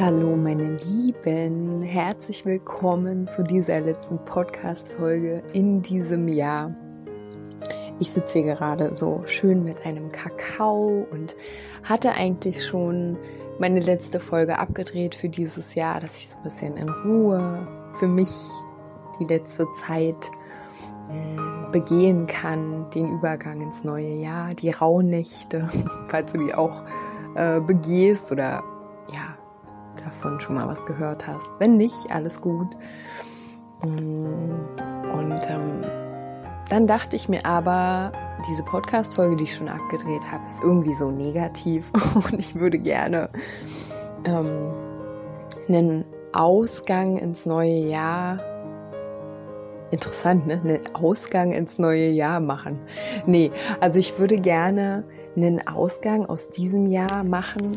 Hallo meine Lieben, herzlich willkommen zu dieser letzten Podcast-Folge in diesem Jahr. Ich sitze hier gerade so schön mit einem Kakao und hatte eigentlich schon meine letzte Folge abgedreht für dieses Jahr, dass ich so ein bisschen in Ruhe für mich die letzte Zeit hm, begehen kann, den Übergang ins neue Jahr, die Rauhnächte, falls du die auch äh, begehst oder davon schon mal was gehört hast. Wenn nicht, alles gut. Und ähm, dann dachte ich mir aber, diese Podcast-Folge, die ich schon abgedreht habe, ist irgendwie so negativ und ich würde gerne ähm, einen Ausgang ins neue Jahr interessant, ne? Einen Ausgang ins neue Jahr machen. Nee, also ich würde gerne einen Ausgang aus diesem Jahr machen,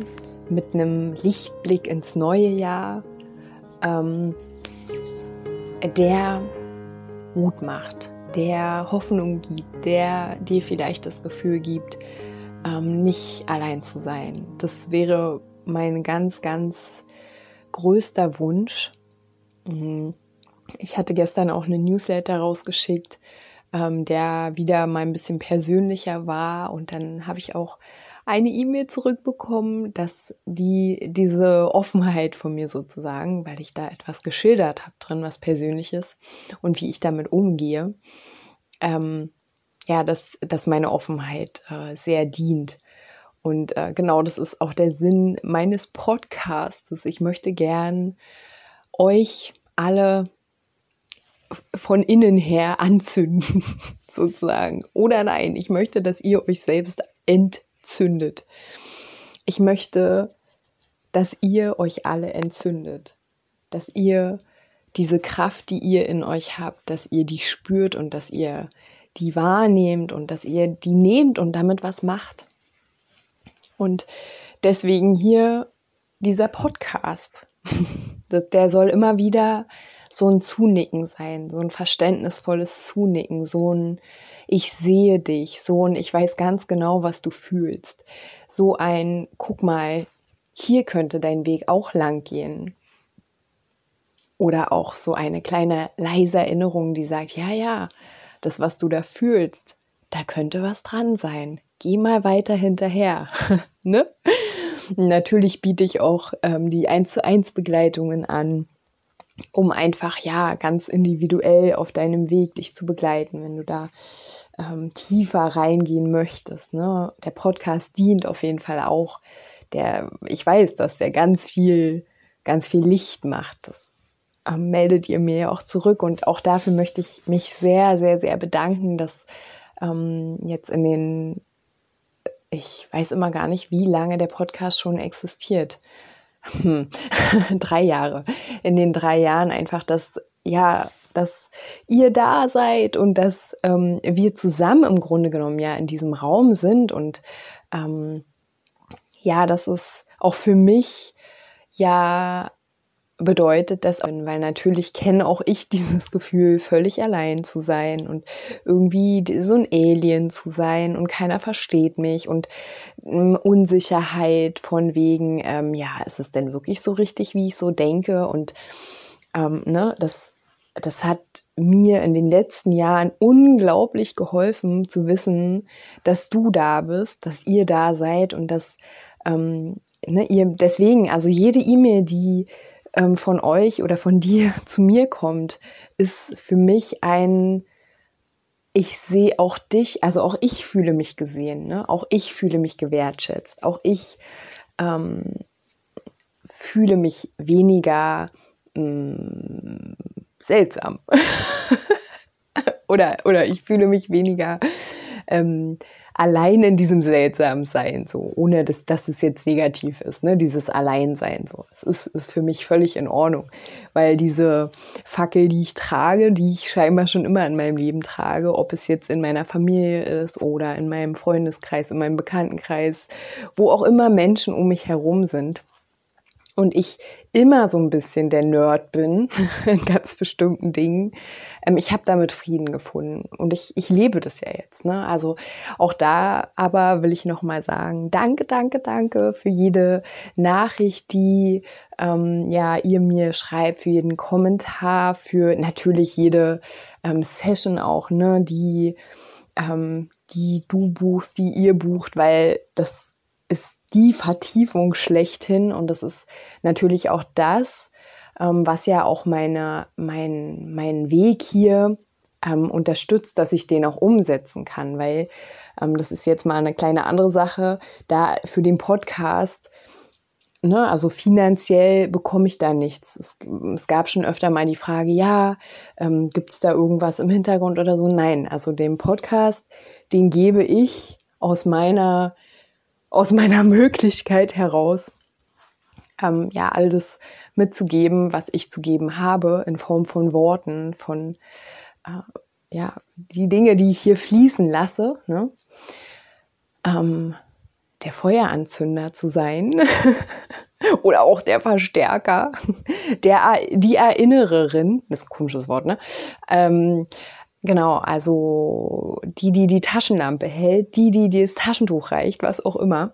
mit einem Lichtblick ins neue Jahr, ähm, der Mut macht, der Hoffnung gibt, der dir vielleicht das Gefühl gibt, ähm, nicht allein zu sein. Das wäre mein ganz, ganz größter Wunsch. Mhm. Ich hatte gestern auch einen Newsletter rausgeschickt, ähm, der wieder mal ein bisschen persönlicher war und dann habe ich auch eine E-Mail zurückbekommen, dass die diese Offenheit von mir sozusagen, weil ich da etwas geschildert habe drin, was Persönliches und wie ich damit umgehe, ähm, ja, dass, dass meine Offenheit äh, sehr dient. Und äh, genau das ist auch der Sinn meines Podcasts. Ich möchte gern euch alle von innen her anzünden, sozusagen. Oder nein, ich möchte, dass ihr euch selbst entzündet zündet. Ich möchte, dass ihr euch alle entzündet, dass ihr diese Kraft, die ihr in euch habt, dass ihr die spürt und dass ihr die wahrnehmt und dass ihr die nehmt und damit was macht. Und deswegen hier dieser Podcast. Der soll immer wieder so ein Zunicken sein, so ein verständnisvolles Zunicken, so ein ich sehe dich, so ein, ich weiß ganz genau, was du fühlst. So ein, guck mal, hier könnte dein Weg auch lang gehen. Oder auch so eine kleine leise Erinnerung, die sagt, ja, ja, das, was du da fühlst, da könnte was dran sein. Geh mal weiter hinterher. ne? Natürlich biete ich auch ähm, die 1 zu 1 Begleitungen an um einfach ja ganz individuell auf deinem Weg dich zu begleiten, wenn du da ähm, tiefer reingehen möchtest. Ne? Der Podcast dient auf jeden Fall auch. Der, ich weiß, dass der ganz viel, ganz viel Licht macht. Das ähm, meldet ihr mir ja auch zurück und auch dafür möchte ich mich sehr, sehr, sehr bedanken, dass ähm, jetzt in den, ich weiß immer gar nicht, wie lange der Podcast schon existiert hm, drei Jahre. In den drei Jahren einfach, dass, ja, dass ihr da seid und dass ähm, wir zusammen im Grunde genommen ja in diesem Raum sind und ähm, ja, das ist auch für mich ja bedeutet das, weil natürlich kenne auch ich dieses Gefühl, völlig allein zu sein und irgendwie so ein Alien zu sein und keiner versteht mich und ähm, Unsicherheit von wegen, ähm, ja, ist es denn wirklich so richtig, wie ich so denke? Und ähm, ne, das, das hat mir in den letzten Jahren unglaublich geholfen zu wissen, dass du da bist, dass ihr da seid und dass ähm, ne, ihr deswegen, also jede E-Mail, die ähm, von euch oder von dir zu mir kommt, ist für mich ein, ich sehe auch dich, also auch ich fühle mich gesehen, ne? auch ich fühle mich gewertschätzt, auch ich ähm, fühle mich weniger mh, mm, seltsam. oder, oder ich fühle mich weniger ähm, allein in diesem seltsamen Sein, so, ohne dass, dass es jetzt negativ ist, ne, dieses Alleinsein, so. Es ist, ist für mich völlig in Ordnung, weil diese Fackel, die ich trage, die ich scheinbar schon immer in meinem Leben trage, ob es jetzt in meiner Familie ist oder in meinem Freundeskreis, in meinem Bekanntenkreis, wo auch immer Menschen um mich herum sind, und ich immer so ein bisschen der Nerd bin in ganz bestimmten Dingen, ähm, ich habe damit Frieden gefunden und ich, ich lebe das ja jetzt. Ne? Also auch da aber will ich nochmal sagen, danke, danke, danke für jede Nachricht, die ähm, ja ihr mir schreibt, für jeden Kommentar, für natürlich jede ähm, Session auch, ne, die, ähm, die du buchst, die ihr bucht, weil das ist die Vertiefung schlechthin und das ist natürlich auch das, ähm, was ja auch meine, mein, mein Weg hier ähm, unterstützt, dass ich den auch umsetzen kann, weil ähm, das ist jetzt mal eine kleine andere Sache, da für den Podcast Ne, also finanziell bekomme ich da nichts. Es, es, gab schon öfter mal die Frage, ja, ähm, gibt es da irgendwas im Hintergrund oder so? Nein, also den Podcast, den gebe ich aus meiner aus meiner Möglichkeit heraus, ähm, ja, all das mitzugeben, was ich zu geben habe, in Form von Worten, von, äh, ja, die Dinge, die ich hier fließen lasse, ne? ähm, der Feueranzünder zu sein oder auch der Verstärker, der, die Erinnererin, das ist ein komisches Wort, ne? Ähm, Genau, also die, die die Taschenlampe hält, die, die das Taschentuch reicht, was auch immer.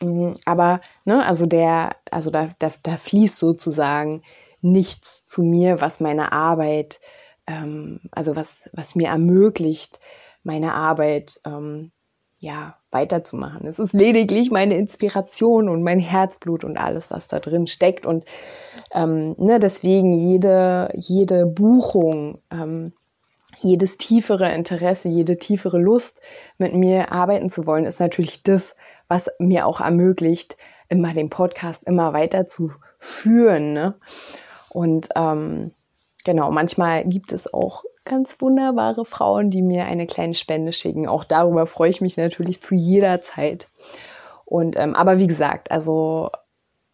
Mhm, aber, ne, also der, also da, da, da fließt sozusagen nichts zu mir, was meine Arbeit, ähm, also was, was mir ermöglicht, meine Arbeit, ähm, ja, weiterzumachen. Es ist lediglich meine Inspiration und mein Herzblut und alles, was da drin steckt. Und ähm, ne, deswegen jede, jede Buchung, ähm, jedes tiefere Interesse, jede tiefere Lust, mit mir arbeiten zu wollen, ist natürlich das, was mir auch ermöglicht, immer den Podcast immer weiter zu führen. Ne? Und ähm, genau, manchmal gibt es auch ganz wunderbare Frauen, die mir eine kleine Spende schicken. Auch darüber freue ich mich natürlich zu jeder Zeit. Und ähm, aber wie gesagt, also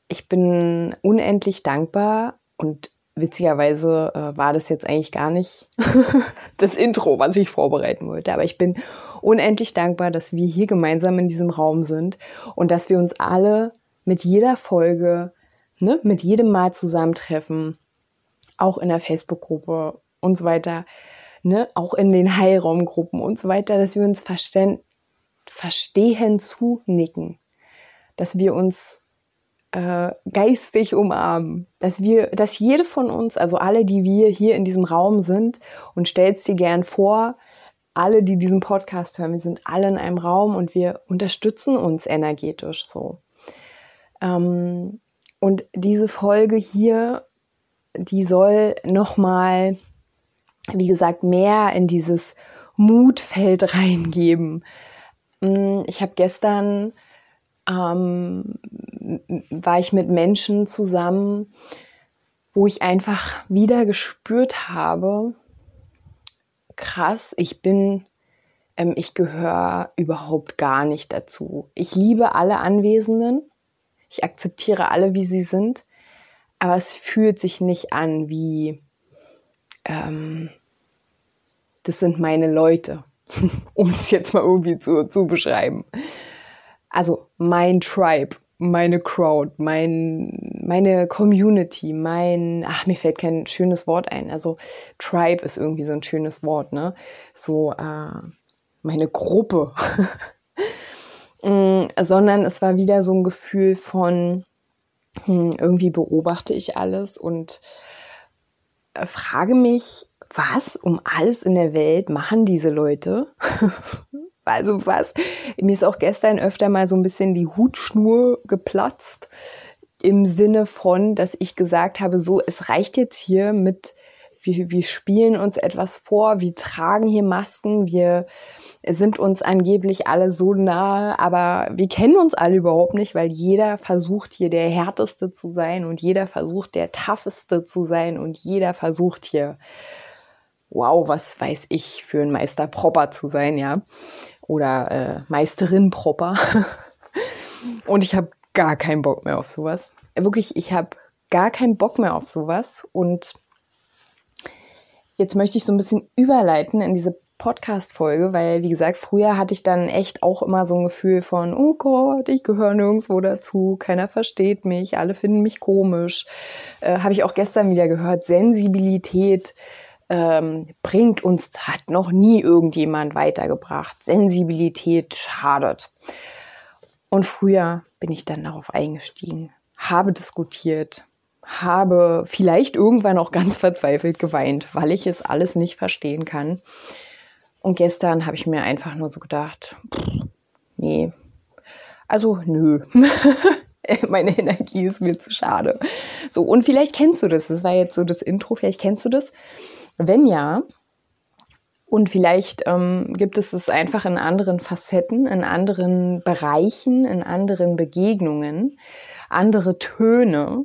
ich bin unendlich dankbar und witzigerweise äh, war das jetzt eigentlich gar nicht das Intro, was ich vorbereiten wollte. Aber ich bin unendlich dankbar, dass wir hier gemeinsam in diesem Raum sind und dass wir uns alle mit jeder Folge, ne, mit jedem Mal zusammentreffen, auch in der Facebook-Gruppe und so weiter, ne, auch in den Heilraumgruppen und so weiter, dass wir uns verstehen, verstehen zunicken, dass wir uns äh, geistig umarmen, dass wir, dass jede von uns, also alle, die wir hier in diesem Raum sind, und stellst dir gern vor, alle, die diesen Podcast hören, wir sind alle in einem Raum und wir unterstützen uns energetisch so. Ähm, und diese Folge hier, die soll nochmal, wie gesagt, mehr in dieses Mutfeld reingeben. Mm, ich habe gestern ähm, war ich mit Menschen zusammen, wo ich einfach wieder gespürt habe, krass, ich bin, ähm, ich gehöre überhaupt gar nicht dazu. Ich liebe alle Anwesenden, ich akzeptiere alle, wie sie sind, aber es fühlt sich nicht an wie, ähm, das sind meine Leute, um es jetzt mal irgendwie zu, zu beschreiben also mein Tribe, meine Crowd, mein, meine Community, mein, ach, mir fällt kein schönes Wort ein. Also Tribe ist irgendwie so ein schönes Wort, ne? So, äh, meine Gruppe. mm, sondern es war wieder so ein Gefühl von, hm, irgendwie beobachte ich alles und äh, frage mich, was um alles in der Welt machen diese Leute? Also was? Mir ist auch gestern öfter mal so ein bisschen die Hutschnur geplatzt im Sinne von, dass ich gesagt habe, so, es reicht jetzt hier mit, wir, wir spielen uns etwas vor, wir tragen hier Masken, wir sind uns angeblich alle so nahe, aber wir kennen uns alle überhaupt nicht, weil jeder versucht hier der härteste zu sein und jeder versucht der tougheste zu sein und jeder versucht hier wow, was weiß ich, für ein Meister Proper zu sein, ja. Oder äh, Meisterin proper. und ich habe gar keinen Bock mehr auf sowas. Wirklich, ich habe gar keinen Bock mehr auf sowas. Und jetzt möchte ich so ein bisschen überleiten in diese Podcast-Folge, weil, wie gesagt, früher hatte ich dann echt auch immer so ein Gefühl von, oh Gott, ich gehöre nirgendwo dazu, keiner versteht mich, alle finden mich komisch. Äh, Habe ich auch gestern wieder gehört, Sensibilität ähm, bringt uns, hat noch nie irgendjemand weitergebracht. Sensibilität schadet. Und früher bin ich dann darauf eingestiegen, habe diskutiert, habe vielleicht irgendwann auch ganz verzweifelt geweint, weil ich es alles nicht verstehen kann. Und gestern habe ich mir einfach nur so gedacht, pff, nee, also nö. Meine Energie ist mir zu schade. So, und vielleicht kennst du das. Das war jetzt so das Intro, vielleicht kennst du das. Wenn ja, und vielleicht ähm, gibt es es einfach in anderen Facetten, in anderen Bereichen, in anderen Begegnungen, andere Töne,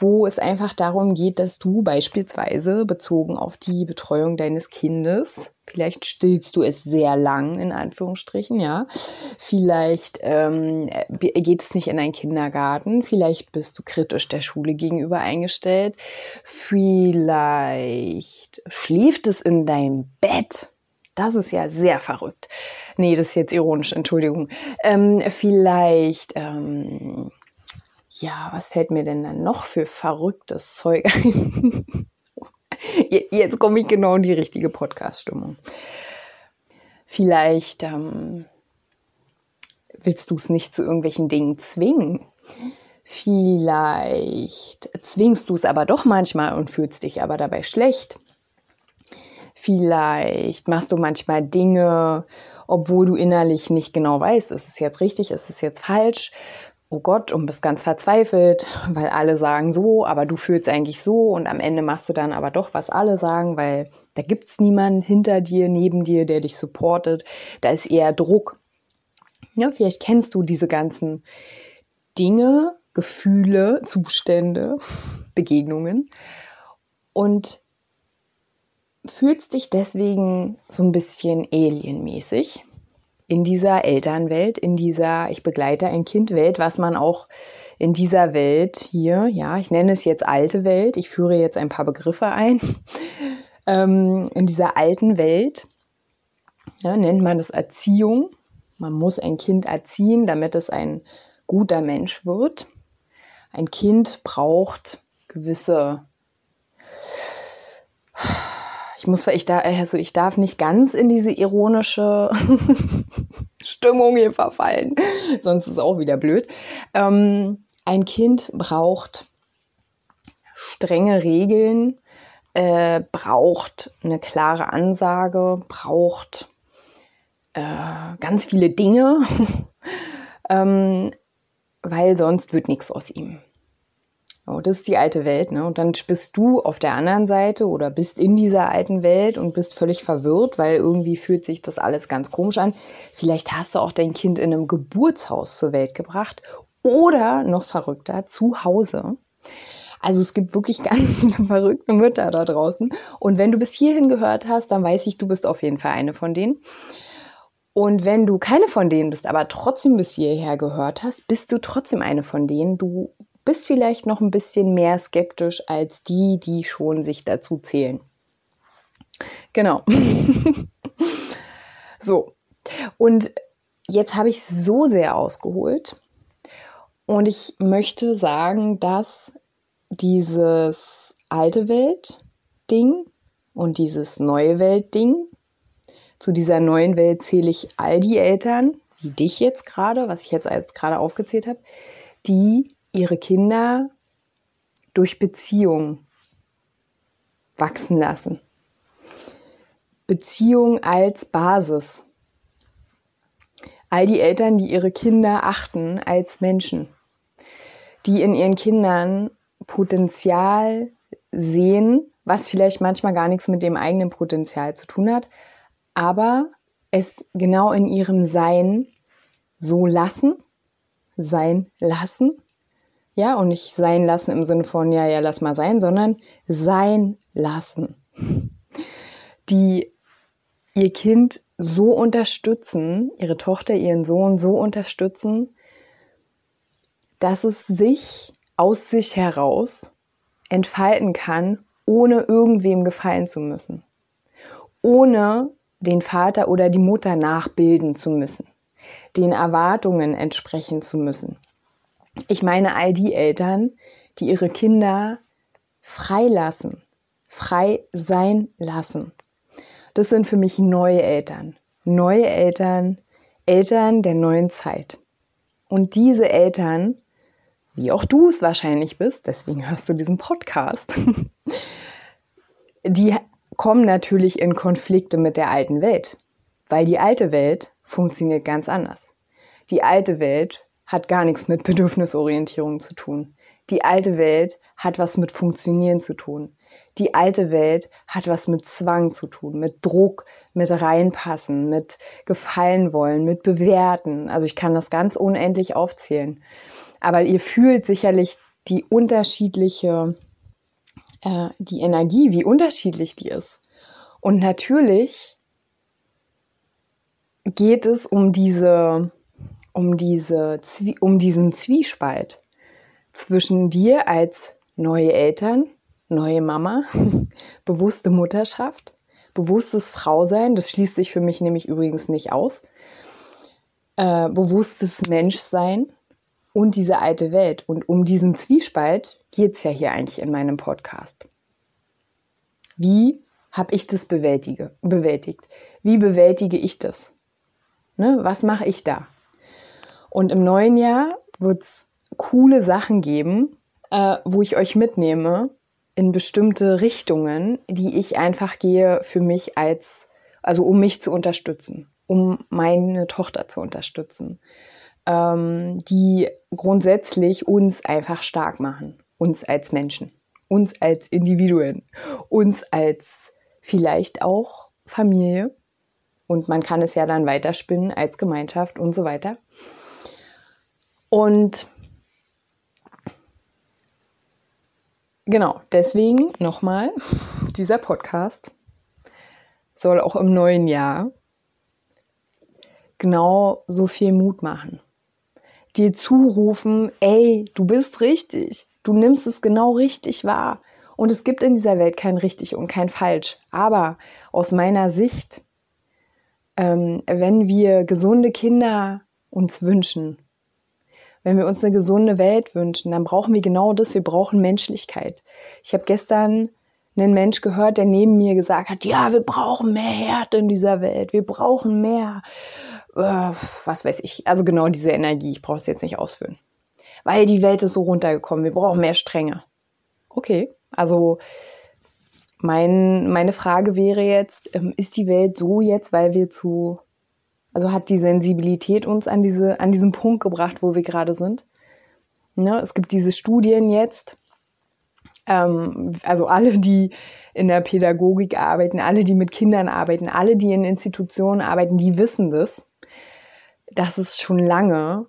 wo es einfach darum geht, dass du beispielsweise bezogen auf die Betreuung deines Kindes, vielleicht stillst du es sehr lang, in Anführungsstrichen, ja, vielleicht ähm, geht es nicht in einen Kindergarten, vielleicht bist du kritisch der Schule gegenüber eingestellt, vielleicht schläft es in deinem Bett, das ist ja sehr verrückt. Nee, das ist jetzt ironisch, Entschuldigung. Ähm, vielleicht ähm, ja, was fällt mir denn dann noch für verrücktes Zeug ein? Jetzt komme ich genau in die richtige Podcast-Stimmung. Vielleicht ähm, willst du es nicht zu irgendwelchen Dingen zwingen. Vielleicht zwingst du es aber doch manchmal und fühlst dich aber dabei schlecht. Vielleicht machst du manchmal Dinge, obwohl du innerlich nicht genau weißt, ist es jetzt richtig, ist es jetzt falsch oh Gott, und bist ganz verzweifelt, weil alle sagen so, aber du fühlst eigentlich so und am Ende machst du dann aber doch, was alle sagen, weil da gibt es niemanden hinter dir, neben dir, der dich supportet. Da ist eher Druck. Ja, vielleicht kennst du diese ganzen Dinge, Gefühle, Zustände, Begegnungen und fühlst dich deswegen so ein bisschen alienmäßig in dieser Elternwelt, in dieser Ich begleite ein Kind Welt, was man auch in dieser Welt hier, ja, ich nenne es jetzt alte Welt, ich führe jetzt ein paar Begriffe ein, ähm, in dieser alten Welt ja, nennt man das Erziehung. Man muss ein Kind erziehen, damit es ein guter Mensch wird. Ein Kind braucht gewisse ich muss, ich, da, also ich darf nicht ganz in diese ironische Stimmung hier verfallen, sonst ist es auch wieder blöd. Ähm, ein Kind braucht strenge Regeln, äh, braucht eine klare Ansage, braucht äh, ganz viele Dinge, ähm, weil sonst wird nichts aus ihm. Oh, das ist die alte Welt, ne? Und dann bist du auf der anderen Seite oder bist in dieser alten Welt und bist völlig verwirrt, weil irgendwie fühlt sich das alles ganz komisch an. Vielleicht hast du auch dein Kind in einem Geburtshaus zur Welt gebracht oder noch verrückter zu Hause. Also es gibt wirklich ganz viele verrückte Mütter da draußen. Und wenn du bis hierhin gehört hast, dann weiß ich, du bist auf jeden Fall eine von denen. Und wenn du keine von denen bist, aber trotzdem bis hierher gehört hast, bist du trotzdem eine von denen. Du bist vielleicht noch ein bisschen mehr skeptisch als die, die schon sich dazu zählen. Genau. so. Und jetzt habe ich so sehr ausgeholt. Und ich möchte sagen, dass dieses alte Welt-Ding und dieses neue Welt-Ding, zu dieser neuen Welt zähle ich all die Eltern, wie dich jetzt gerade, was ich jetzt gerade aufgezählt habe, die ihre Kinder durch Beziehung wachsen lassen. Beziehung als Basis. All die Eltern, die ihre Kinder achten als Menschen, die in ihren Kindern Potenzial sehen, was vielleicht manchmal gar nichts mit dem eigenen Potenzial zu tun hat, aber es genau in ihrem Sein so lassen, sein lassen ja, und nicht sein lassen im Sinne von, ja, ja, lass mal sein, sondern sein lassen. Die ihr Kind so unterstützen, ihre Tochter, ihren Sohn so unterstützen, dass es sich aus sich heraus entfalten kann, ohne irgendwem gefallen zu müssen, ohne den Vater oder die Mutter nachbilden zu müssen, den Erwartungen entsprechen zu müssen. Ich meine all die Eltern, die ihre Kinder freilassen, frei sein lassen. Das sind für mich neue Eltern. Neue Eltern, Eltern der neuen Zeit. Und diese Eltern, wie auch du es wahrscheinlich bist, deswegen hörst du diesen Podcast, die kommen natürlich in Konflikte mit der alten Welt, weil die alte Welt funktioniert ganz anders. Die alte Welt hat gar nichts mit Bedürfnisorientierung zu tun. Die alte Welt hat was mit Funktionieren zu tun. Die alte Welt hat was mit Zwang zu tun, mit Druck, mit reinpassen, mit gefallen wollen, mit bewerten. Also ich kann das ganz unendlich aufzählen. Aber ihr fühlt sicherlich die unterschiedliche, äh, die Energie, wie unterschiedlich die ist. Und natürlich geht es um diese um, diese, um diesen Zwiespalt zwischen dir als neue Eltern, neue Mama, bewusste Mutterschaft, bewusstes Frausein, das schließt sich für mich nämlich übrigens nicht aus, äh, bewusstes Menschsein und diese alte Welt. Und um diesen Zwiespalt geht es ja hier eigentlich in meinem Podcast. Wie habe ich das bewältige, bewältigt? Wie bewältige ich das? Ne, was mache ich da? Und im neuen Jahr wird es coole Sachen geben, äh, wo ich euch mitnehme in bestimmte Richtungen, die ich einfach gehe für mich als, also um mich zu unterstützen, um meine Tochter zu unterstützen, ähm, die grundsätzlich uns einfach stark machen, uns als Menschen, uns als Individuen, uns als vielleicht auch Familie. Und man kann es ja dann weiterspinnen als Gemeinschaft und so weiter. Und genau, deswegen nochmal, dieser Podcast soll auch im neuen Jahr genau so viel Mut machen. Dir zurufen, ey, du bist richtig, du nimmst es genau richtig wahr. Und es gibt in dieser Welt kein richtig und kein falsch. Aber aus meiner Sicht, ähm, wenn wir gesunde Kinder uns wünschen, wenn wir uns eine gesunde Welt wünschen, dann brauchen wir genau das. Wir brauchen Menschlichkeit. Ich habe gestern einen Mensch gehört, der neben mir gesagt hat, ja, wir brauchen mehr Härte in dieser Welt. Wir brauchen mehr, äh, was weiß ich. Also genau diese Energie. Ich brauche es jetzt nicht ausführen. Weil die Welt ist so runtergekommen. Wir brauchen mehr Strenge. Okay, also mein, meine Frage wäre jetzt, ähm, ist die Welt so jetzt, weil wir zu also hat die Sensibilität uns an, diese, an diesen Punkt gebracht, wo wir gerade sind. Ne? Es gibt diese Studien jetzt, ähm, also alle, die in der Pädagogik arbeiten, alle, die mit Kindern arbeiten, alle, die in Institutionen arbeiten, die wissen das, dass es schon lange,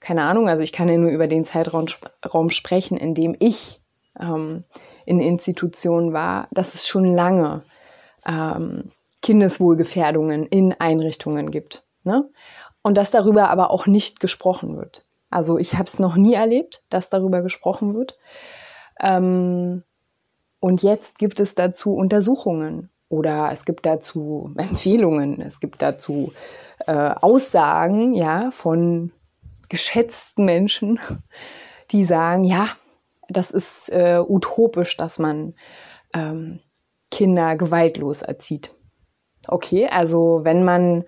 keine Ahnung, also ich kann ja nur über den Zeitraum Raum sprechen, in dem ich ähm, in Institutionen war, dass es schon lange ähm, Kindeswohlgefährdungen in Einrichtungen gibt. Ne? Und dass darüber aber auch nicht gesprochen wird. Also ich habe es noch nie erlebt, dass darüber gesprochen wird. Ähm, und jetzt gibt es dazu Untersuchungen oder es gibt dazu Empfehlungen, es gibt dazu äh, Aussagen ja, von geschätzten Menschen, die sagen, ja, das ist äh, utopisch, dass man ähm, Kinder gewaltlos erzieht. Okay, also wenn man,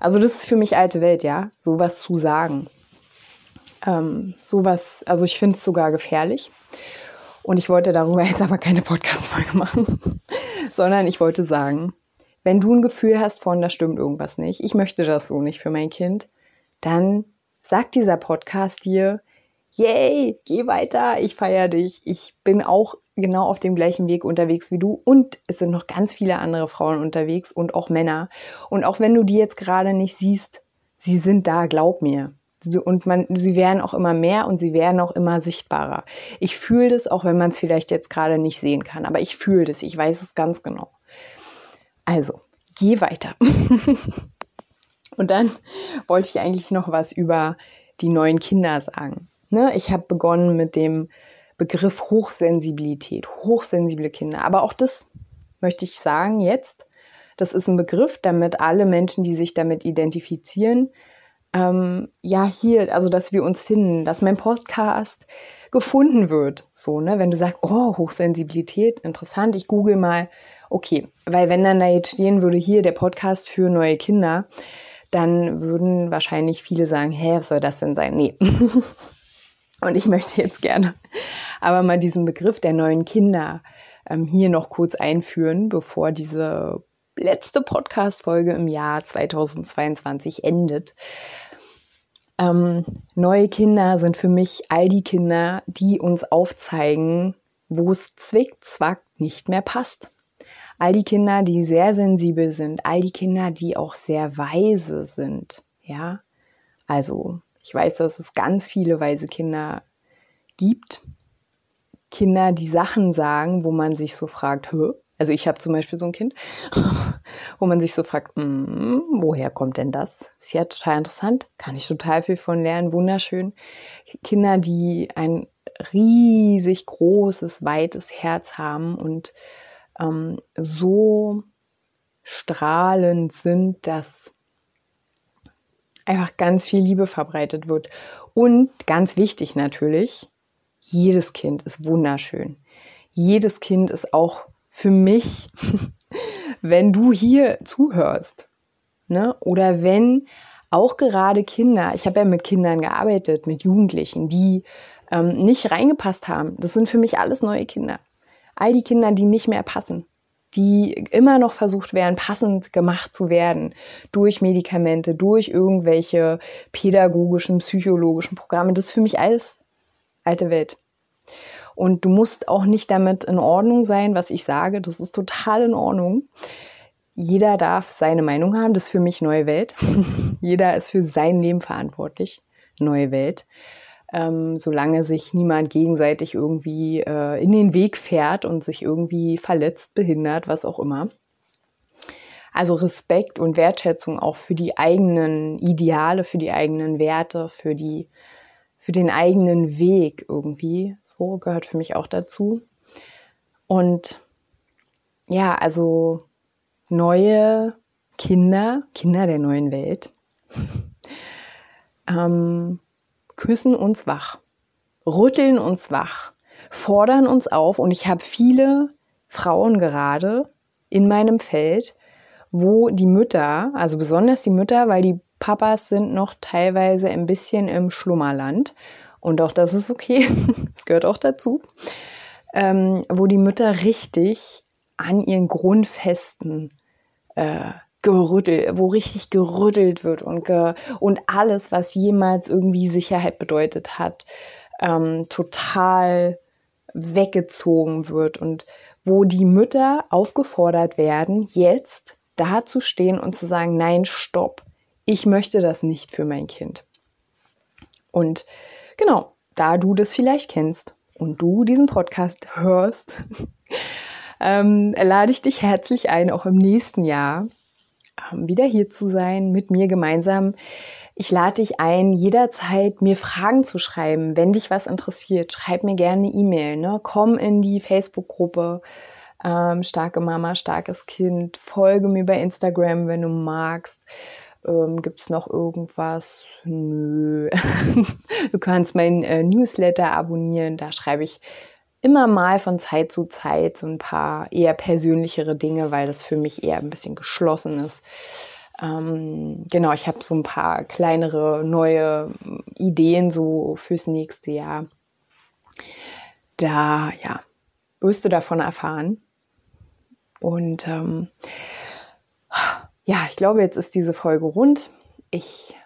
also das ist für mich alte Welt, ja, sowas zu sagen. Ähm, sowas, also ich finde es sogar gefährlich. Und ich wollte darüber jetzt aber keine Podcast-Folge machen, sondern ich wollte sagen, wenn du ein Gefühl hast von, da stimmt irgendwas nicht, ich möchte das so nicht für mein Kind, dann sagt dieser Podcast dir, yay, geh weiter, ich feiere dich, ich bin auch genau auf dem gleichen Weg unterwegs wie du und es sind noch ganz viele andere Frauen unterwegs und auch Männer. Und auch wenn du die jetzt gerade nicht siehst, sie sind da, glaub mir. Und man, sie werden auch immer mehr und sie werden auch immer sichtbarer. Ich fühle das, auch wenn man es vielleicht jetzt gerade nicht sehen kann, aber ich fühle das, ich weiß es ganz genau. Also, geh weiter. und dann wollte ich eigentlich noch was über die neuen Kinder sagen. Ne? Ich habe begonnen mit dem Begriff Hochsensibilität, hochsensible Kinder. Aber auch das möchte ich sagen jetzt. Das ist ein Begriff, damit alle Menschen, die sich damit identifizieren, ähm, ja, hier, also dass wir uns finden, dass mein Podcast gefunden wird. So, ne, wenn du sagst, oh, Hochsensibilität, interessant, ich google mal, okay, weil wenn dann da jetzt stehen würde, hier der Podcast für neue Kinder, dann würden wahrscheinlich viele sagen, hä, was soll das denn sein? Nee. Und ich möchte jetzt gerne aber mal diesen Begriff der neuen Kinder ähm, hier noch kurz einführen, bevor diese letzte Podcast-Folge im Jahr 2022 endet. Ähm, neue Kinder sind für mich all die Kinder, die uns aufzeigen, wo es zwickt, zwackt, nicht mehr passt. All die Kinder, die sehr sensibel sind, all die Kinder, die auch sehr weise sind. Ja, also ich weiß, dass es ganz viele weise Kinder gibt. Kinder, die Sachen sagen, wo man sich so fragt, Hö? Also ich habe zum Beispiel so ein Kind, wo man sich so fragt, mm, woher kommt denn das? Ist ja total interessant, kann ich total viel von lernen, wunderschön. Kinder, die ein riesig großes, weites Herz haben und ähm, so strahlend sind, dass einfach ganz viel Liebe verbreitet wird. Und ganz wichtig natürlich, jedes Kind ist wunderschön. Jedes Kind ist auch für mich, wenn du hier zuhörst. Ne? Oder wenn auch gerade Kinder, ich habe ja mit Kindern gearbeitet, mit Jugendlichen, die ähm, nicht reingepasst haben. Das sind für mich alles neue Kinder. All die Kinder, die nicht mehr passen die immer noch versucht werden, passend gemacht zu werden durch Medikamente, durch irgendwelche pädagogischen, psychologischen Programme. Das ist für mich alles alte Welt. Und du musst auch nicht damit in Ordnung sein, was ich sage. Das ist total in Ordnung. Jeder darf seine Meinung haben. Das ist für mich neue Welt. Jeder ist für sein Leben verantwortlich. Neue Welt ähm, solange sich niemand gegenseitig irgendwie äh, in den Weg fährt und sich irgendwie verletzt, behindert, was auch immer. Also Respekt und Wertschätzung auch für die eigenen Ideale, für die eigenen Werte, für die, für den eigenen Weg irgendwie. So gehört für mich auch dazu. Und ja, also neue Kinder, Kinder der neuen Welt, ähm, küssen uns wach, rütteln uns wach, fordern uns auf. Und ich habe viele Frauen gerade in meinem Feld, wo die Mütter, also besonders die Mütter, weil die Papas sind noch teilweise ein bisschen im Schlummerland. Und auch das ist okay, das gehört auch dazu, ähm, wo die Mütter richtig an ihren Grundfesten äh, gerüttelt, wo richtig gerüttelt wird und, ge und alles, was jemals irgendwie Sicherheit bedeutet hat, ähm, total weggezogen wird und wo die Mütter aufgefordert werden, jetzt da zu stehen und zu sagen, nein, stopp, ich möchte das nicht für mein Kind. Und genau, da du das vielleicht kennst und du diesen Podcast hörst, ähm, lade ich dich herzlich ein, auch im nächsten Jahr wieder hier zu sein, mit mir gemeinsam. Ich lade dich ein, jederzeit mir Fragen zu schreiben. Wenn dich was interessiert, schreib mir gerne eine E-Mail. Ne? Komm in die Facebook-Gruppe ähm, Starke Mama, starkes Kind. Folge mir bei Instagram, wenn du magst. Ähm, Gibt es noch irgendwas? Nö. du kannst mein äh, Newsletter abonnieren. Da schreibe ich immer mal von Zeit zu Zeit so ein paar eher persönlichere Dinge, weil das für mich eher ein bisschen geschlossen ist. Ähm, genau, ich habe so ein paar kleinere neue Ideen so fürs nächste Jahr. Da, ja, wirst du davon erfahren. Und ähm, ja, ich glaube, jetzt ist diese Folge rund. Ich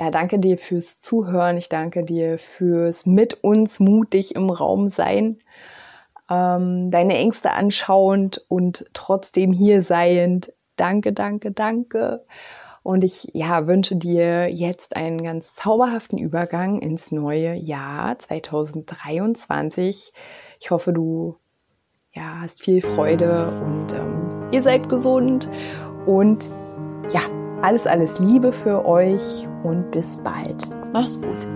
ja, danke dir fürs Zuhören. Ich danke dir fürs mit uns mutig im Raum sein, ähm, deine Ängste anschauend und trotzdem hier seiend. Danke, danke, danke. Und ich ja, wünsche dir jetzt einen ganz zauberhaften Übergang ins neue Jahr 2023. Ich hoffe, du ja, hast viel Freude und ähm, ihr seid gesund und ja, alles, alles Liebe für euch und bis bald. Mach's gut.